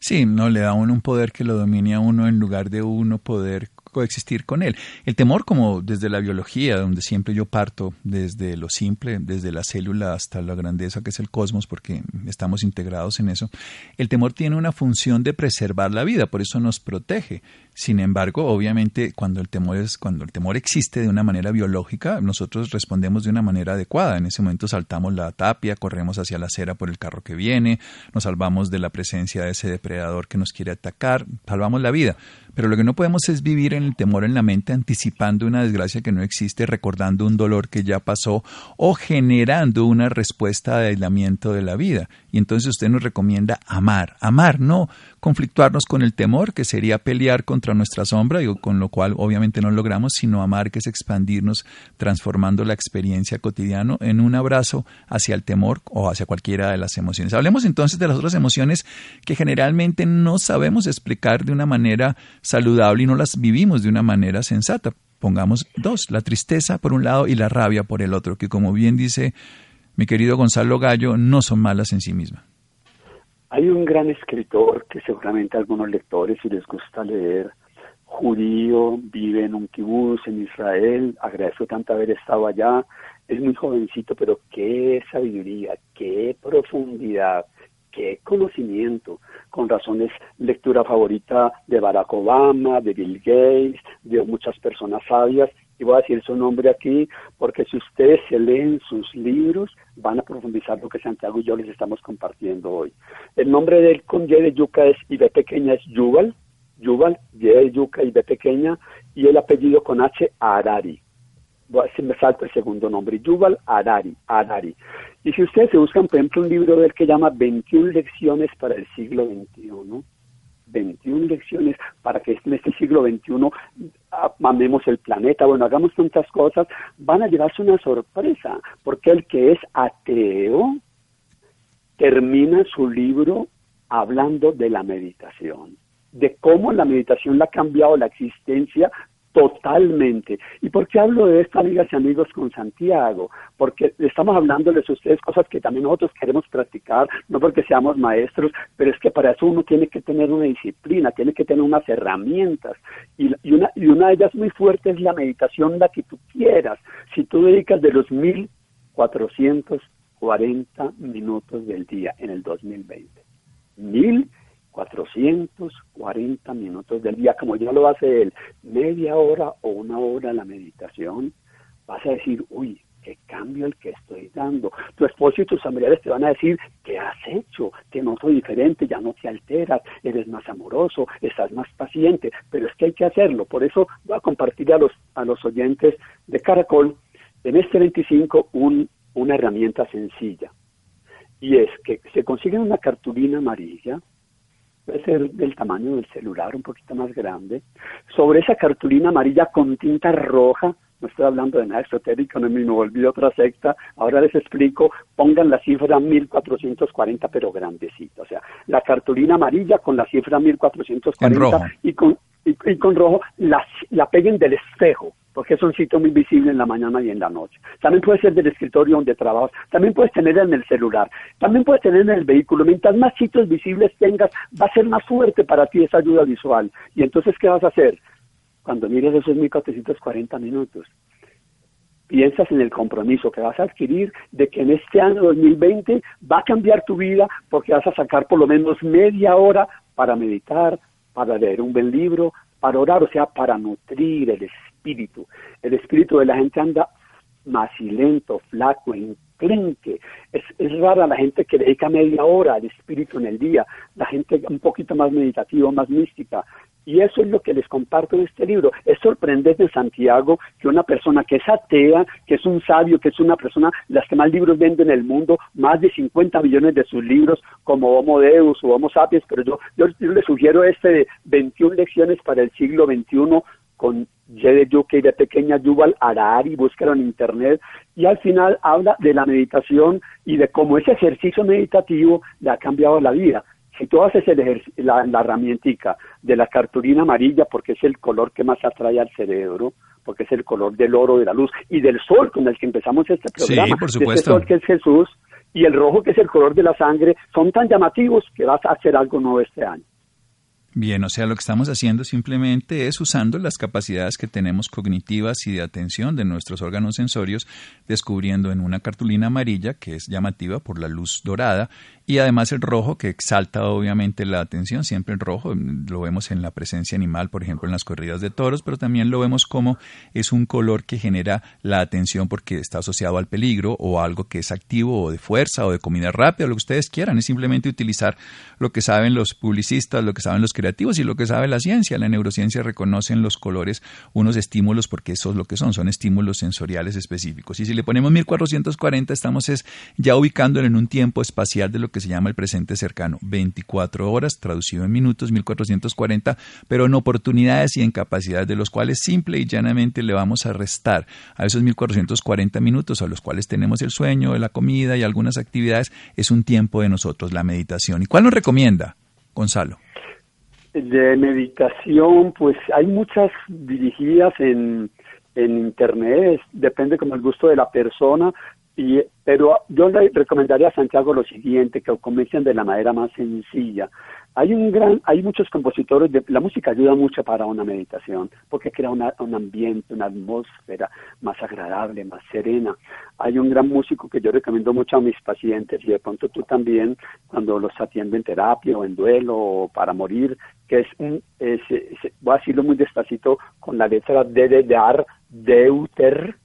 Sí, no le da a uno un poder que lo domine a uno en lugar de uno poder coexistir con él. El temor, como desde la biología, donde siempre yo parto desde lo simple, desde la célula hasta la grandeza que es el cosmos, porque estamos integrados en eso, el temor tiene una función de preservar la vida, por eso nos protege. Sin embargo, obviamente, cuando el temor es, cuando el temor existe de una manera biológica, nosotros respondemos de una manera adecuada. En ese momento saltamos la tapia, corremos hacia la acera por el carro que viene, nos salvamos de la presencia de ese depredador que nos quiere atacar, salvamos la vida. Pero lo que no podemos es vivir en el temor en la mente, anticipando una desgracia que no existe, recordando un dolor que ya pasó o generando una respuesta de aislamiento de la vida. Y entonces usted nos recomienda amar, amar, no conflictuarnos con el temor, que sería pelear contra nuestra sombra, y con lo cual obviamente no logramos, sino amar, que es expandirnos, transformando la experiencia cotidiana en un abrazo hacia el temor o hacia cualquiera de las emociones. Hablemos entonces de las otras emociones que generalmente no sabemos explicar de una manera saludable y no las vivimos de una manera sensata. Pongamos dos, la tristeza por un lado y la rabia por el otro, que como bien dice mi querido Gonzalo Gallo, no son malas en sí mismas. Hay un gran escritor que seguramente a algunos lectores, si les gusta leer, judío, vive en un kibutz en Israel, agradezco tanto haber estado allá, es muy jovencito, pero qué sabiduría, qué profundidad, qué conocimiento. Con razón es lectura favorita de Barack Obama, de Bill Gates, de muchas personas sabias, y voy a decir su nombre aquí porque si ustedes se leen sus libros van a profundizar lo que Santiago y yo les estamos compartiendo hoy. El nombre de él con Y de yuca es y B pequeña es Yuval, Yuval, Y de yuca y B pequeña y el apellido con H Arari. Me salto el segundo nombre, Yuval Arari, Arari. Y si ustedes se buscan, por ejemplo, un libro de él que llama 21 lecciones para el siglo XXI, 21 lecciones para que en este siglo XXI amemos el planeta, bueno, hagamos tantas cosas, van a llevarse una sorpresa, porque el que es ateo termina su libro hablando de la meditación, de cómo la meditación le ha cambiado la existencia Totalmente. ¿Y por qué hablo de esto, amigas y amigos, con Santiago? Porque estamos hablándoles a ustedes cosas que también nosotros queremos practicar, no porque seamos maestros, pero es que para eso uno tiene que tener una disciplina, tiene que tener unas herramientas. Y, y, una, y una de ellas muy fuerte es la meditación, la que tú quieras. Si tú dedicas de los 1440 minutos del día en el 2020, mil 440 minutos del día, como ya lo hace él, media hora o una hora la meditación, vas a decir, uy, qué cambio el que estoy dando. Tu esposo y tus familiares te van a decir, ¿qué has hecho? Te noto diferente, ya no te alteras, eres más amoroso, estás más paciente, pero es que hay que hacerlo. Por eso voy a compartir a los, a los oyentes de Caracol en este 25 un, una herramienta sencilla. Y es que se consigue una cartulina amarilla, puede ser del tamaño del celular, un poquito más grande, sobre esa cartulina amarilla con tinta roja, no estoy hablando de nada esotérico, no me volví otra secta, ahora les explico, pongan la cifra 1440 pero grandecita, o sea, la cartulina amarilla con la cifra 1440 y con, y, con rojo la, la peguen del espejo, porque es un sitio muy visible en la mañana y en la noche. También puede ser del escritorio donde trabajas, también puedes tener en el celular, también puedes tener en el vehículo. Mientras más sitios visibles tengas, va a ser más fuerte para ti esa ayuda visual. Y entonces, ¿qué vas a hacer? Cuando mires esos 1440 minutos, piensas en el compromiso que vas a adquirir de que en este año 2020 va a cambiar tu vida porque vas a sacar por lo menos media hora para meditar, para leer un buen libro, para orar, o sea, para nutrir el espíritu. El espíritu de la gente anda macilento, flaco, enclenque. Es, rara la gente que dedica media hora al espíritu en el día, la gente un poquito más meditativa, más mística. Y eso es lo que les comparto en este libro. Es sorprendente, Santiago, que una persona que es atea, que es un sabio, que es una persona, las que más libros venden en el mundo, más de 50 millones de sus libros, como Homo Deus o Homo Sapiens, pero yo, yo, yo le sugiero este de 21 lecciones para el siglo XXI con Y de Yuke y de pequeña Yuval Harari, búscalo en internet, y al final habla de la meditación y de cómo ese ejercicio meditativo le ha cambiado la vida. Si tú haces el la, la herramientica de la cartulina amarilla, porque es el color que más atrae al cerebro, porque es el color del oro, de la luz, y del sol con el que empezamos este programa, por de este sol que es Jesús, y el rojo que es el color de la sangre, son tan llamativos que vas a hacer algo nuevo este año. Bien, o sea, lo que estamos haciendo simplemente es usando las capacidades que tenemos cognitivas y de atención de nuestros órganos sensorios, descubriendo en una cartulina amarilla, que es llamativa por la luz dorada, y además el rojo, que exalta obviamente la atención, siempre el rojo, lo vemos en la presencia animal, por ejemplo, en las corridas de toros, pero también lo vemos como es un color que genera la atención porque está asociado al peligro o algo que es activo o de fuerza o de comida rápida, lo que ustedes quieran, es simplemente utilizar lo que saben los publicistas, lo que saben los creadores, y lo que sabe la ciencia. La neurociencia reconoce en los colores unos estímulos porque eso es lo que son, son estímulos sensoriales específicos. Y si le ponemos 1440 estamos es ya ubicándolo en un tiempo espacial de lo que se llama el presente cercano, 24 horas, traducido en minutos, 1440, pero en oportunidades y en capacidades de los cuales simple y llanamente le vamos a restar a esos 1440 minutos a los cuales tenemos el sueño, la comida y algunas actividades, es un tiempo de nosotros, la meditación. ¿Y cuál nos recomienda, Gonzalo? de meditación, pues hay muchas dirigidas en, en internet, depende como el gusto de la persona, y, pero yo le recomendaría a Santiago lo siguiente, que comiencen de la manera más sencilla. Hay un gran, hay muchos compositores, de, la música ayuda mucho para una meditación, porque crea un ambiente, una atmósfera más agradable, más serena. Hay un gran músico que yo recomiendo mucho a mis pacientes, y de pronto tú también, cuando los atiendo en terapia o en duelo o para morir, que es un, voy a decirlo muy despacito, con la letra D de dar, deuter,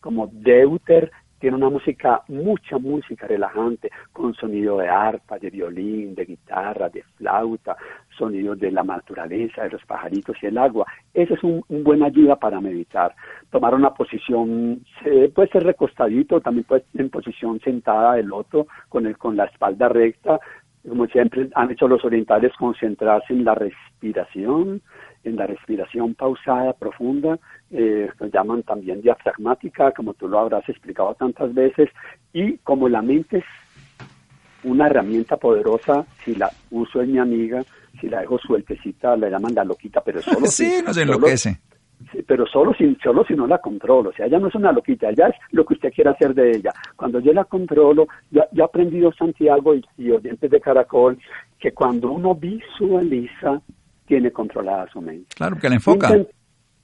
como deuter, tiene una música, mucha música relajante, con sonido de arpa, de violín, de guitarra, de flauta, sonidos de la naturaleza, de los pajaritos y el agua. Esa es un, buena ayuda para meditar. Tomar una posición, puede ser recostadito, también puede ser en posición sentada del otro, con, el, con la espalda recta, como siempre han hecho los orientales, concentrarse en la respiración, en la respiración pausada, profunda, eh, lo llaman también diafragmática, como tú lo habrás explicado tantas veces, y como la mente es una herramienta poderosa, si la uso en mi amiga, si la dejo sueltecita, la llaman la loquita, pero solo sí, no se enloquece. Pero solo si, solo si no la controlo, o sea, ella no es una loquita, ella es lo que usted quiera hacer de ella. Cuando yo la controlo, yo, he aprendido Santiago y, y oyentes de Caracol, que cuando uno visualiza, tiene controlada su mente. Claro, que la enfoca.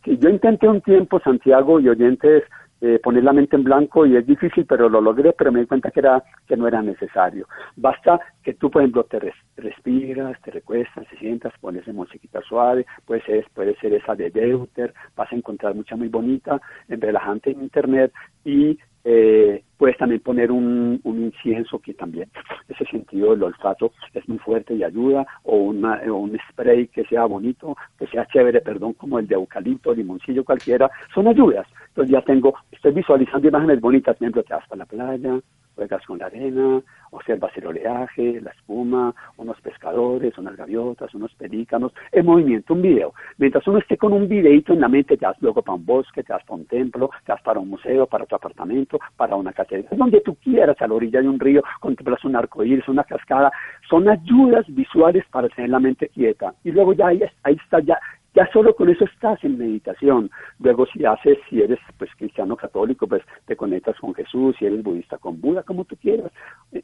Yo intenté, un tiempo, Santiago y oyentes, eh, poner la mente en blanco y es difícil, pero lo logré, pero me di cuenta que, era, que no era necesario. Basta que tú, por ejemplo, te respiras, te recuestas, te sientas, pones en musiquita suave, puede ser, puede ser esa de Deuter, vas a encontrar mucha muy bonita, en relajante en internet y eh, puedes también poner un, un, incienso que también ese sentido del olfato es muy fuerte y ayuda o, una, un spray que sea bonito que sea chévere perdón como el de eucalipto limoncillo cualquiera son ayudas. Entonces ya tengo estoy visualizando imágenes bonitas por te vas para la playa juegas con la arena, observas el oleaje, la espuma, unos pescadores, unas gaviotas, unos pelícanos, en movimiento, un video. Mientras uno esté con un videito en la mente, te vas luego para un bosque, te vas para un templo, te vas para un museo, para tu apartamento, para una catedral, donde tú quieras, a la orilla de un río, contemplas un arco iris, una cascada, son ayudas visuales para tener la mente quieta. Y luego ya ahí, ahí está, ya ya solo con eso estás en meditación. Luego si haces, si eres pues cristiano católico, pues te conectas con Jesús, si eres budista con Buda, como tú quieras.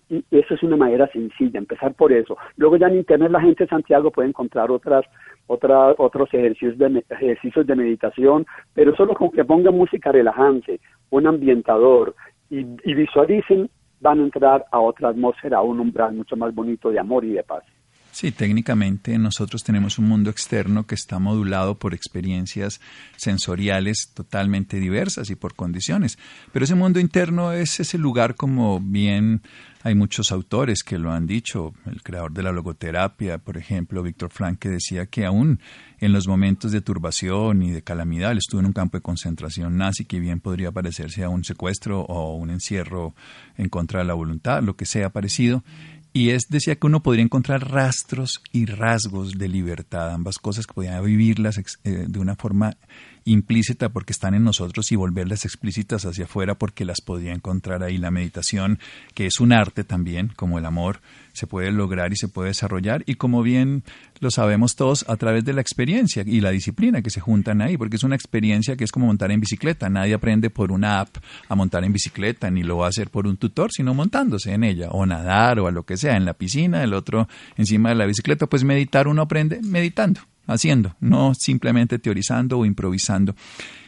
Y eso es una manera sencilla, empezar por eso. Luego ya en internet la gente de Santiago puede encontrar otras, otras otros ejercicios de, ejercicios de meditación, pero solo con que pongan música relajante, un ambientador y, y visualicen, van a entrar a otra atmósfera, a un umbral mucho más bonito de amor y de paz. Sí, técnicamente nosotros tenemos un mundo externo que está modulado por experiencias sensoriales totalmente diversas y por condiciones, pero ese mundo interno es ese lugar como bien hay muchos autores que lo han dicho, el creador de la logoterapia, por ejemplo, Víctor Frank, que decía que aún en los momentos de turbación y de calamidad, él estuvo en un campo de concentración nazi que bien podría parecerse a un secuestro o un encierro en contra de la voluntad, lo que sea parecido, y es, decía que uno podría encontrar rastros y rasgos de libertad, ambas cosas que podía vivirlas eh, de una forma implícita porque están en nosotros y volverlas explícitas hacia afuera porque las podía encontrar ahí. La meditación, que es un arte también, como el amor, se puede lograr y se puede desarrollar y como bien lo sabemos todos a través de la experiencia y la disciplina que se juntan ahí, porque es una experiencia que es como montar en bicicleta. Nadie aprende por una app a montar en bicicleta ni lo va a hacer por un tutor, sino montándose en ella o nadar o a lo que sea, en la piscina, el otro encima de la bicicleta, pues meditar uno aprende meditando haciendo, no simplemente teorizando o improvisando.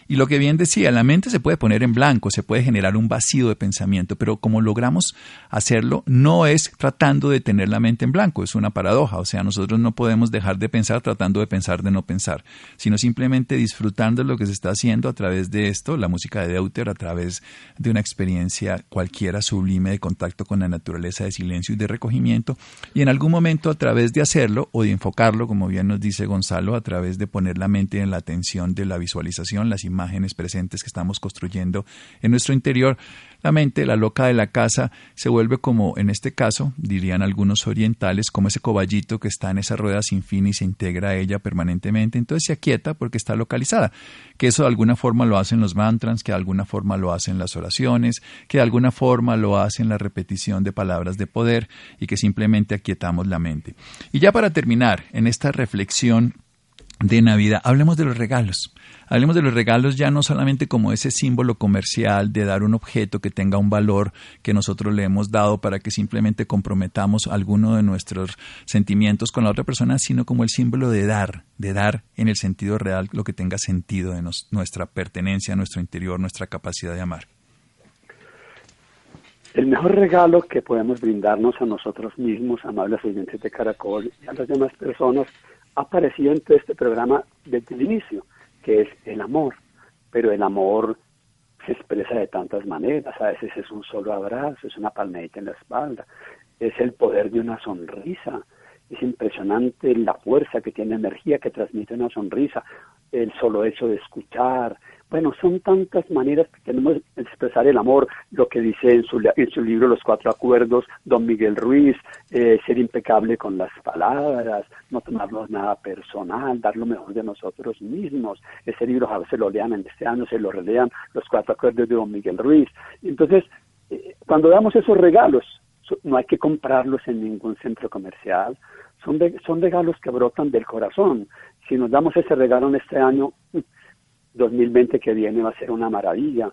Y lo que bien decía, la mente se puede poner en blanco, se puede generar un vacío de pensamiento, pero como logramos hacerlo, no es tratando de tener la mente en blanco, es una paradoja. O sea, nosotros no podemos dejar de pensar tratando de pensar de no pensar, sino simplemente disfrutando de lo que se está haciendo a través de esto, la música de Deuter, a través de una experiencia cualquiera sublime de contacto con la naturaleza de silencio y de recogimiento, y en algún momento a través de hacerlo o de enfocarlo, como bien nos dice Gonzalo, a través de poner la mente en la atención de la visualización, las imágenes, imágenes presentes que estamos construyendo en nuestro interior, la mente, la loca de la casa, se vuelve como, en este caso, dirían algunos orientales, como ese coballito que está en esa rueda sin fin y se integra a ella permanentemente, entonces se aquieta porque está localizada, que eso de alguna forma lo hacen los mantras, que de alguna forma lo hacen las oraciones, que de alguna forma lo hacen la repetición de palabras de poder y que simplemente aquietamos la mente. Y ya para terminar, en esta reflexión de Navidad, hablemos de los regalos. Hablemos de los regalos ya no solamente como ese símbolo comercial de dar un objeto que tenga un valor que nosotros le hemos dado para que simplemente comprometamos alguno de nuestros sentimientos con la otra persona, sino como el símbolo de dar, de dar en el sentido real lo que tenga sentido de nuestra pertenencia, nuestro interior, nuestra capacidad de amar. El mejor regalo que podemos brindarnos a nosotros mismos, amables oyentes de Caracol, y a las demás personas, ha aparecido en todo este programa desde el inicio que es el amor, pero el amor se expresa de tantas maneras, a veces es un solo abrazo, es una palmadita en la espalda, es el poder de una sonrisa, es impresionante la fuerza que tiene energía que transmite una sonrisa, el solo hecho de escuchar, bueno, son tantas maneras que tenemos de expresar el amor, lo que dice en su, en su libro Los Cuatro Acuerdos, don Miguel Ruiz, eh, ser impecable con las palabras, no tomarnos nada personal, dar lo mejor de nosotros mismos. Ese libro a veces lo lean en este año, se lo relean, Los Cuatro Acuerdos de don Miguel Ruiz. Entonces, eh, cuando damos esos regalos, no hay que comprarlos en ningún centro comercial, son, son regalos que brotan del corazón. Si nos damos ese regalo en este año, 2020 que viene va a ser una maravilla.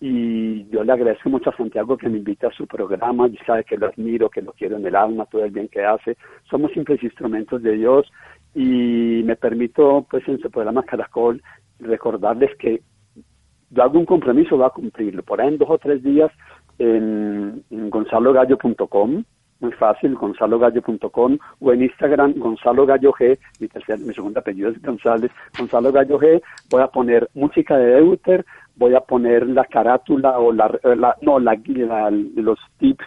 Y yo le agradezco mucho a Santiago que me invite a su programa, y sabe que lo admiro, que lo quiero en el alma, todo el bien que hace. Somos simples instrumentos de Dios y me permito, pues en su programa Caracol, recordarles que yo hago un compromiso, va a cumplirlo. Por ahí en dos o tres días en, en gonzalogallo.com muy fácil, gonzalogallo.com o en Instagram, Gonzalo Gallo G, mi, tercer, mi segundo apellido es González, Gonzalo Gallo G, voy a poner música de Deuter, voy a poner la carátula o la, no, la, los tips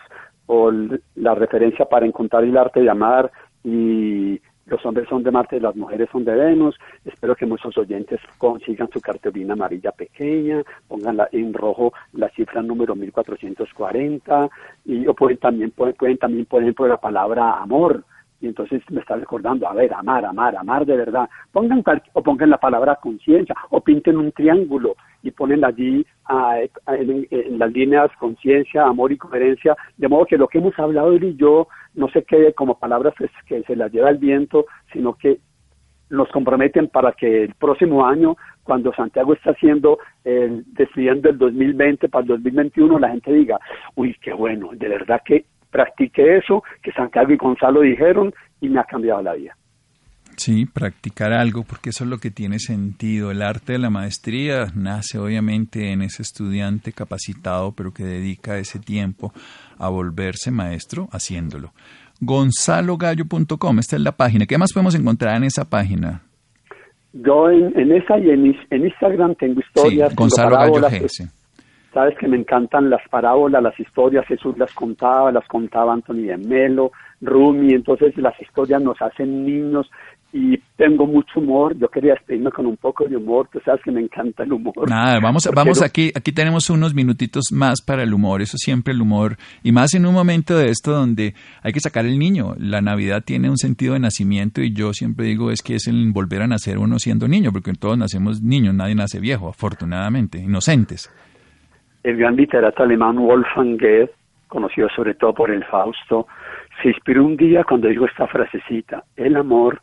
o la referencia para encontrar el arte de amar y los hombres son de Marte, las mujeres son de Venus. Espero que muchos oyentes consigan su cartulina amarilla pequeña, pongan en rojo la cifra número 1440 y pueden también pueden, también por ejemplo la palabra amor y entonces me está recordando, a ver, amar, amar, amar de verdad. Pongan o pongan la palabra conciencia o pinten un triángulo y ponen allí en, las líneas conciencia, amor y coherencia, de modo que lo que hemos hablado él y yo no se quede como palabras que, se las lleva el viento, sino que nos comprometen para que el próximo año, cuando Santiago está haciendo el despidiendo el 2020 para el 2021, la gente diga, uy, qué bueno, de verdad que practiqué eso que Santiago y Gonzalo dijeron y me ha cambiado la vida. Sí, practicar algo, porque eso es lo que tiene sentido. El arte de la maestría nace obviamente en ese estudiante capacitado, pero que dedica ese tiempo a volverse maestro haciéndolo. GonzaloGallo.com, esta es la página. ¿Qué más podemos encontrar en esa página? Yo en, esa y en, Instagram tengo historias. Sí, Gonzalo Gallo G, Sabes que me encantan las parábolas, las historias, Jesús las contaba, las contaba Anthony de Melo, Rumi, entonces las historias nos hacen niños y tengo mucho humor. Yo quería despedirme con un poco de humor. Tú sabes que me encanta el humor. Nada, vamos, vamos aquí, aquí tenemos unos minutitos más para el humor. Eso siempre el humor. Y más en un momento de esto donde hay que sacar el niño. La Navidad tiene un sentido de nacimiento y yo siempre digo es que es el volver a nacer uno siendo niño, porque todos nacemos niños, nadie nace viejo, afortunadamente, inocentes. El gran literato alemán Wolfgang Goethe, conocido sobre todo por el Fausto, se inspiró un día cuando dijo esta frasecita, el amor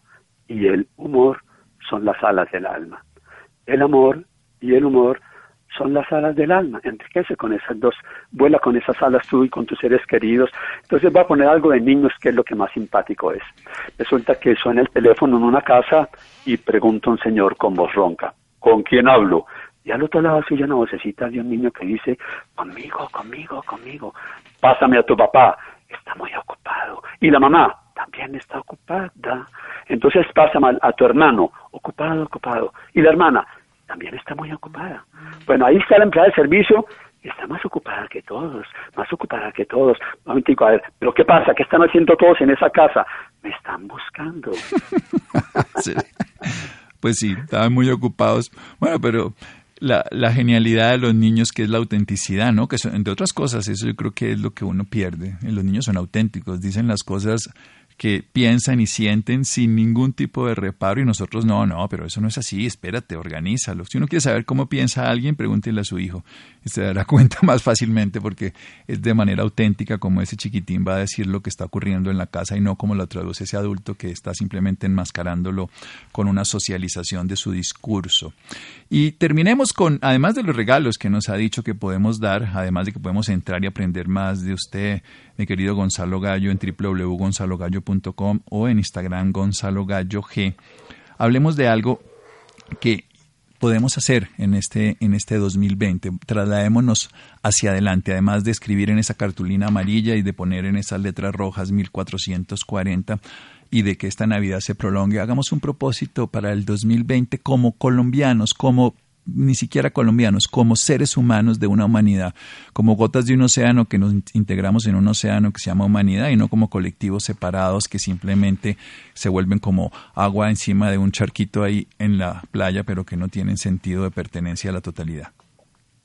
y el humor son las alas del alma. El amor y el humor son las alas del alma. Enriquece con esas dos, vuela con esas alas tú y con tus seres queridos. Entonces voy a poner algo de niños que es lo que más simpático es. Resulta que suena el teléfono en una casa y pregunta un señor con voz ronca, ¿con quién hablo? Y al otro lado suya una vocecita de un niño que dice, conmigo, conmigo, conmigo, pásame a tu papá, está muy ocupado. Y la mamá, también está ocupada. Entonces pasa mal a tu hermano, ocupado, ocupado. Y la hermana, también está muy ocupada. Bueno, ahí está la empleada de servicio, está más ocupada que todos, más ocupada que todos. Momentico, a ver, pero ¿qué pasa? ¿Qué están haciendo todos en esa casa? Me están buscando. Pues sí, estaban muy ocupados. Bueno, pero la, la, genialidad de los niños, que es la autenticidad, ¿no? Que entre otras cosas, eso yo creo que es lo que uno pierde. Los niños son auténticos, dicen las cosas que piensan y sienten sin ningún tipo de reparo y nosotros no, no, pero eso no es así, espérate, organízalo. Si uno quiere saber cómo piensa alguien, pregúntele a su hijo y se dará cuenta más fácilmente porque es de manera auténtica como ese chiquitín va a decir lo que está ocurriendo en la casa y no como lo traduce ese adulto que está simplemente enmascarándolo con una socialización de su discurso. Y terminemos con, además de los regalos que nos ha dicho que podemos dar, además de que podemos entrar y aprender más de usted, mi querido Gonzalo Gallo, en www.gonzalogallo.com o en Instagram Gonzalo Gallo G. Hablemos de algo que podemos hacer en este, en este 2020. Trasladémonos hacia adelante, además de escribir en esa cartulina amarilla y de poner en esas letras rojas 1440 y de que esta Navidad se prolongue. Hagamos un propósito para el 2020 como colombianos, como ni siquiera colombianos, como seres humanos de una humanidad, como gotas de un océano que nos integramos en un océano que se llama humanidad y no como colectivos separados que simplemente se vuelven como agua encima de un charquito ahí en la playa, pero que no tienen sentido de pertenencia a la totalidad.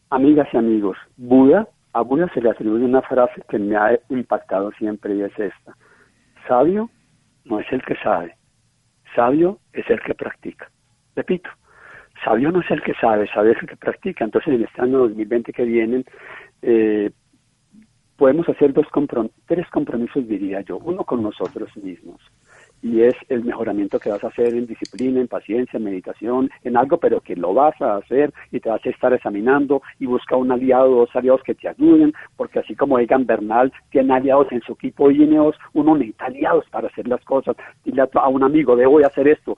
Amigas y amigos, Buda, a Buda se le atribuye una frase que me ha impactado siempre y es esta. Sabio no es el que sabe, sabio es el que practica. Repito, sabio no es el que sabe, sabio es el que practica. Entonces, en este año 2020 que vienen, eh, podemos hacer dos tres compromisos, diría yo. Uno con nosotros mismos, y es el mejoramiento que vas a hacer en disciplina, en paciencia, en meditación, en algo, pero que lo vas a hacer y te vas a estar examinando y busca un aliado, dos aliados que te ayuden, porque así como Egan Bernal tiene aliados en su equipo Ineos, uno necesita aliados para hacer las cosas. Dile a un amigo, debo hacer esto,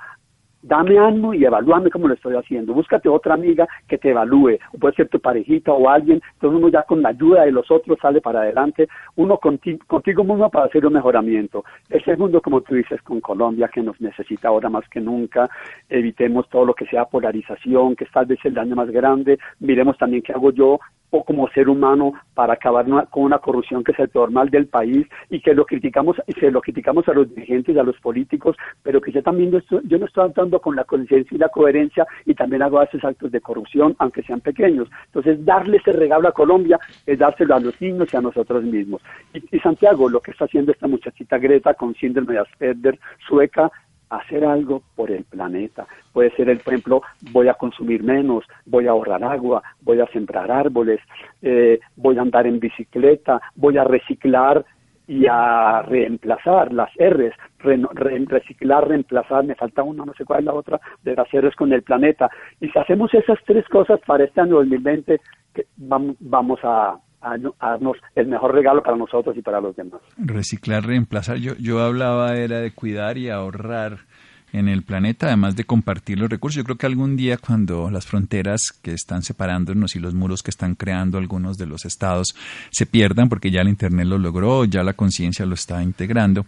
dame ánimo y evalúame cómo lo estoy haciendo. Búscate otra amiga que te evalúe, o puede ser tu parejita o alguien, entonces uno ya con la ayuda de los otros sale para adelante, uno contigo, contigo mismo para hacer un mejoramiento. El segundo, como tú dices, con Colombia, que nos necesita ahora más que nunca, evitemos todo lo que sea polarización, que es tal vez el daño más grande, miremos también qué hago yo como ser humano para acabar con una corrupción que es el peor mal del país y que lo criticamos y se lo criticamos a los dirigentes y a los políticos, pero que yo también yo no estoy actuando con la conciencia y la coherencia y también hago esos actos de corrupción, aunque sean pequeños. Entonces, darle ese regalo a Colombia es dárselo a los niños y a nosotros mismos. Y, y Santiago, lo que está haciendo esta muchachita Greta con síndrome de Asperger sueca, hacer algo por el planeta. Puede ser, el, ejemplo, voy a consumir menos, voy a ahorrar agua, voy a sembrar árboles, eh, voy a andar en bicicleta, voy a reciclar y a reemplazar las R's, reciclar, reemplazar, me falta una, no sé cuál es la otra, de las R's con el planeta. Y si hacemos esas tres cosas para este año 2020, vamos a, a, darnos el mejor regalo para nosotros y para los demás. Reciclar, reemplazar. Yo, yo hablaba era de cuidar y ahorrar en el planeta, además de compartir los recursos. Yo creo que algún día cuando las fronteras que están separándonos y los muros que están creando algunos de los estados se pierdan, porque ya el Internet lo logró, ya la conciencia lo está integrando,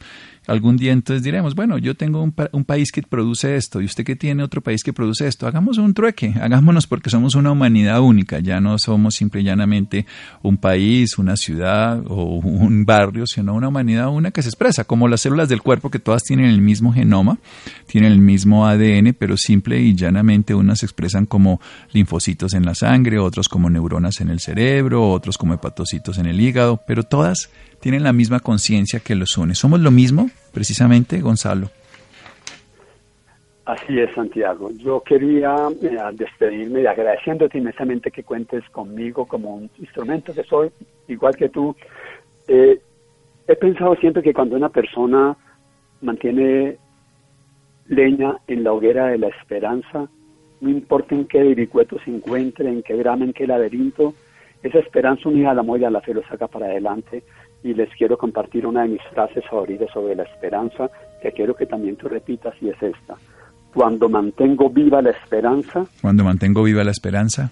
algún día entonces diremos, bueno, yo tengo un, un, país que produce esto y usted que tiene otro país que produce esto, hagamos un trueque, hagámonos porque somos una humanidad única, ya no somos simple y llanamente un país, una ciudad o un barrio, sino una humanidad una que se expresa, como las células del cuerpo que todas tienen el mismo genoma, tienen el mismo ADN, pero simple y llanamente unas se expresan como linfocitos en la sangre, otros como neuronas en el cerebro, otros como hepatocitos en el hígado, pero todas tienen la misma conciencia que los une. ¿Somos lo mismo, precisamente, Gonzalo? Así es, Santiago. Yo quería eh, despedirme y agradeciéndote inmensamente que cuentes conmigo como un instrumento que soy, igual que tú. Eh, he pensado siempre que cuando una persona mantiene leña en la hoguera de la esperanza, no importa en qué vericueto se encuentre, en qué drama, en qué laberinto, esa esperanza unida al amor y a la fe lo saca para adelante. Y les quiero compartir una de mis frases favoritas sobre la esperanza, que quiero que también tú repitas, y es esta cuando mantengo viva la esperanza. Cuando mantengo viva la esperanza.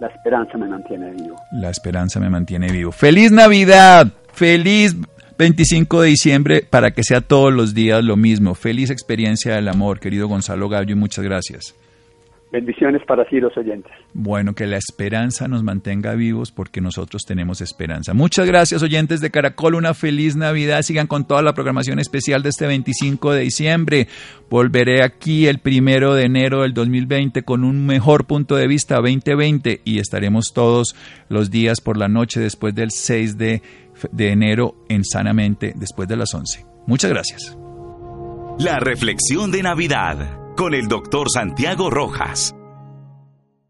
La esperanza me mantiene vivo. La esperanza me mantiene vivo. ¡Feliz Navidad! ¡Feliz 25 de diciembre para que sea todos los días lo mismo! ¡Feliz experiencia del amor, querido Gonzalo Gallo, y muchas gracias! Bendiciones para sí los oyentes. Bueno, que la esperanza nos mantenga vivos porque nosotros tenemos esperanza. Muchas gracias oyentes de Caracol, una feliz Navidad. Sigan con toda la programación especial de este 25 de diciembre. Volveré aquí el primero de enero del 2020 con un mejor punto de vista 2020 y estaremos todos los días por la noche después del 6 de, de enero en Sanamente después de las 11. Muchas gracias. La reflexión de Navidad con el doctor Santiago Rojas.